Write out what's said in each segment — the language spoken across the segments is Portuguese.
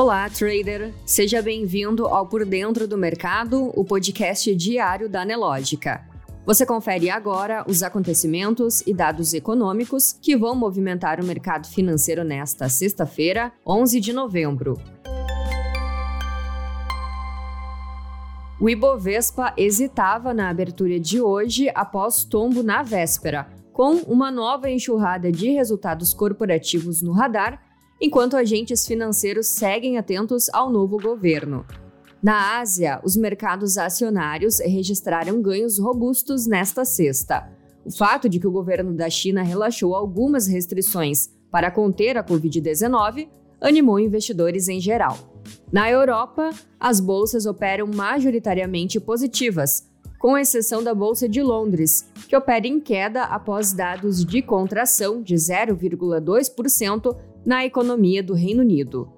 Olá, trader! Seja bem-vindo ao Por Dentro do Mercado, o podcast diário da Nelógica. Você confere agora os acontecimentos e dados econômicos que vão movimentar o mercado financeiro nesta sexta-feira, 11 de novembro. O Ibovespa hesitava na abertura de hoje após tombo na véspera, com uma nova enxurrada de resultados corporativos no radar enquanto agentes financeiros seguem atentos ao novo governo. Na Ásia, os mercados acionários registraram ganhos robustos nesta sexta. O fato de que o governo da China relaxou algumas restrições para conter a Covid-19 animou investidores em geral. Na Europa, as bolsas operam majoritariamente positivas, com exceção da Bolsa de Londres, que opera em queda após dados de contração de 0,2% na economia do Reino Unido.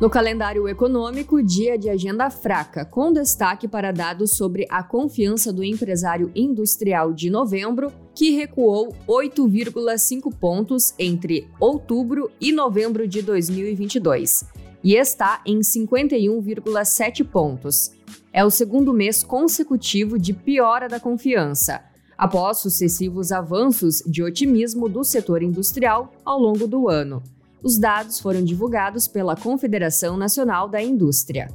No calendário econômico, dia de agenda fraca, com destaque para dados sobre a confiança do empresário industrial de novembro, que recuou 8,5 pontos entre outubro e novembro de 2022 e está em 51,7 pontos. É o segundo mês consecutivo de piora da confiança, após sucessivos avanços de otimismo do setor industrial ao longo do ano. Os dados foram divulgados pela Confederação Nacional da Indústria.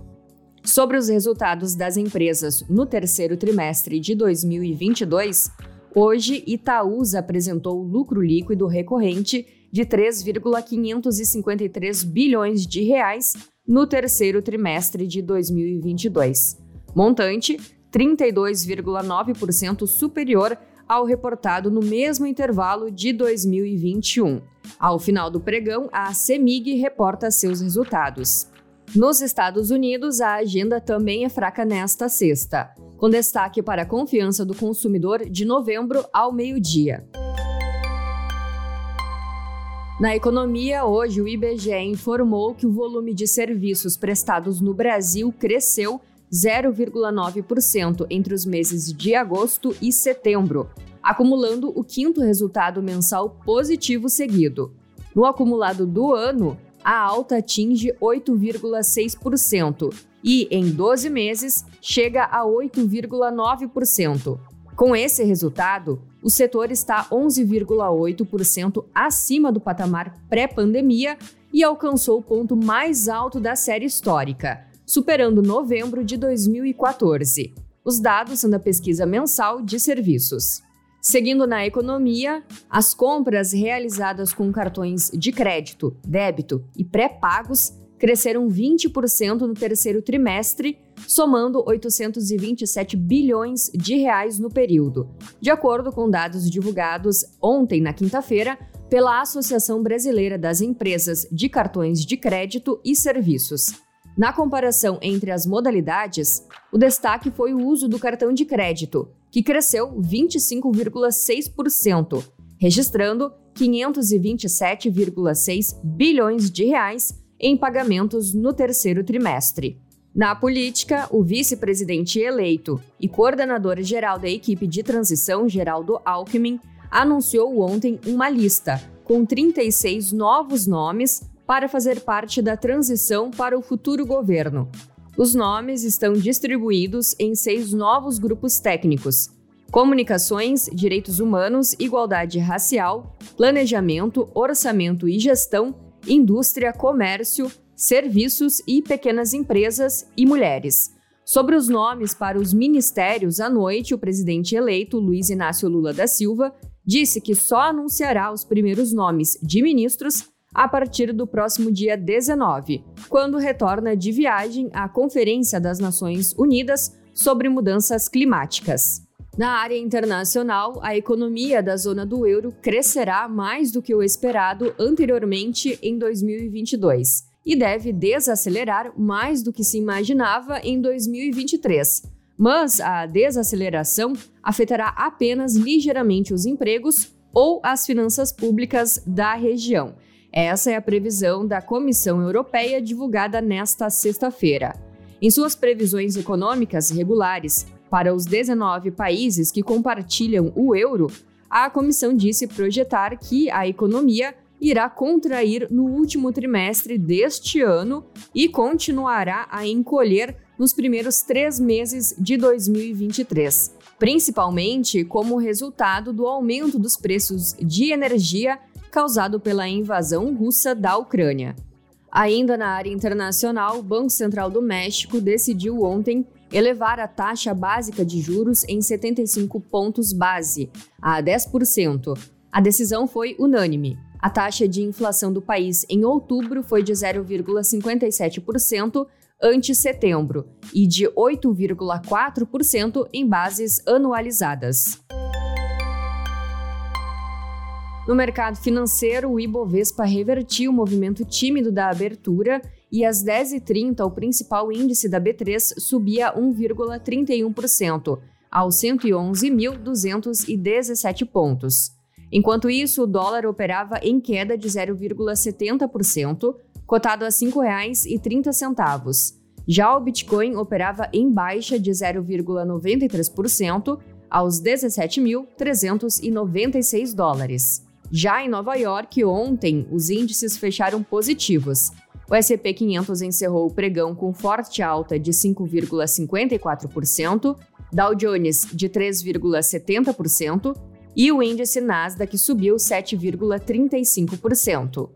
Sobre os resultados das empresas no terceiro trimestre de 2022, hoje Itaúsa apresentou lucro líquido recorrente de 3,553 bilhões de reais no terceiro trimestre de 2022, montante 32,9% superior ao reportado no mesmo intervalo de 2021. Ao final do pregão, a CEMIG reporta seus resultados. Nos Estados Unidos, a agenda também é fraca nesta sexta, com destaque para a confiança do consumidor de novembro ao meio-dia. Na economia, hoje o IBGE informou que o volume de serviços prestados no Brasil cresceu 0,9% entre os meses de agosto e setembro, acumulando o quinto resultado mensal positivo seguido. No acumulado do ano, a alta atinge 8,6% e, em 12 meses, chega a 8,9%. Com esse resultado, o setor está 11,8% acima do patamar pré-pandemia e alcançou o ponto mais alto da série histórica superando novembro de 2014. Os dados são da pesquisa mensal de serviços. Seguindo na economia, as compras realizadas com cartões de crédito, débito e pré-pagos cresceram 20% no terceiro trimestre, somando 827 bilhões de reais no período, de acordo com dados divulgados ontem, na quinta-feira, pela Associação Brasileira das Empresas de Cartões de Crédito e Serviços. Na comparação entre as modalidades, o destaque foi o uso do cartão de crédito, que cresceu 25,6%, registrando 527,6 bilhões de reais em pagamentos no terceiro trimestre. Na política, o vice-presidente eleito e coordenador geral da equipe de transição, Geraldo Alckmin, anunciou ontem uma lista com 36 novos nomes para fazer parte da transição para o futuro governo. Os nomes estão distribuídos em seis novos grupos técnicos: comunicações, direitos humanos, igualdade racial, planejamento, orçamento e gestão, indústria, comércio, serviços e pequenas empresas e mulheres. Sobre os nomes para os ministérios, à noite, o presidente eleito, Luiz Inácio Lula da Silva, disse que só anunciará os primeiros nomes de ministros a partir do próximo dia 19, quando retorna de viagem à Conferência das Nações Unidas sobre Mudanças Climáticas. Na área internacional, a economia da zona do euro crescerá mais do que o esperado anteriormente em 2022 e deve desacelerar mais do que se imaginava em 2023. Mas a desaceleração afetará apenas ligeiramente os empregos ou as finanças públicas da região essa é a previsão da Comissão Europeia divulgada nesta sexta-feira. Em suas previsões econômicas regulares para os 19 países que compartilham o euro, a comissão disse projetar que a economia irá contrair no último trimestre deste ano e continuará a encolher nos primeiros três meses de 2023, principalmente como resultado do aumento dos preços de energia causado pela invasão russa da Ucrânia. Ainda na área internacional, o Banco Central do México decidiu ontem elevar a taxa básica de juros em 75 pontos base, a 10%. A decisão foi unânime. A taxa de inflação do país em outubro foi de 0,57% ante setembro e de 8,4% em bases anualizadas. No mercado financeiro, o Ibovespa revertiu o movimento tímido da abertura e às 10h30 o principal índice da B3 subia 1,31%, aos 111.217 pontos. Enquanto isso, o dólar operava em queda de 0,70%, cotado a R$ 5,30. Já o Bitcoin operava em baixa de 0,93%, aos 17.396 dólares. Já em Nova York, ontem, os índices fecharam positivos. O S&P 500 encerrou o pregão com forte alta de 5,54%, Dow Jones de 3,70% e o índice Nasdaq subiu 7,35%.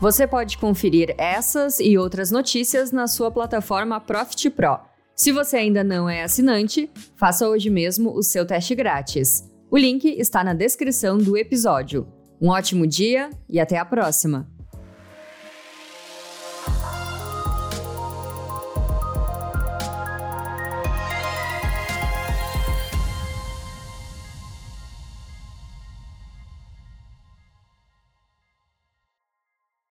Você pode conferir essas e outras notícias na sua plataforma Profit Pro. Se você ainda não é assinante, faça hoje mesmo o seu teste grátis. O link está na descrição do episódio. Um ótimo dia e até a próxima!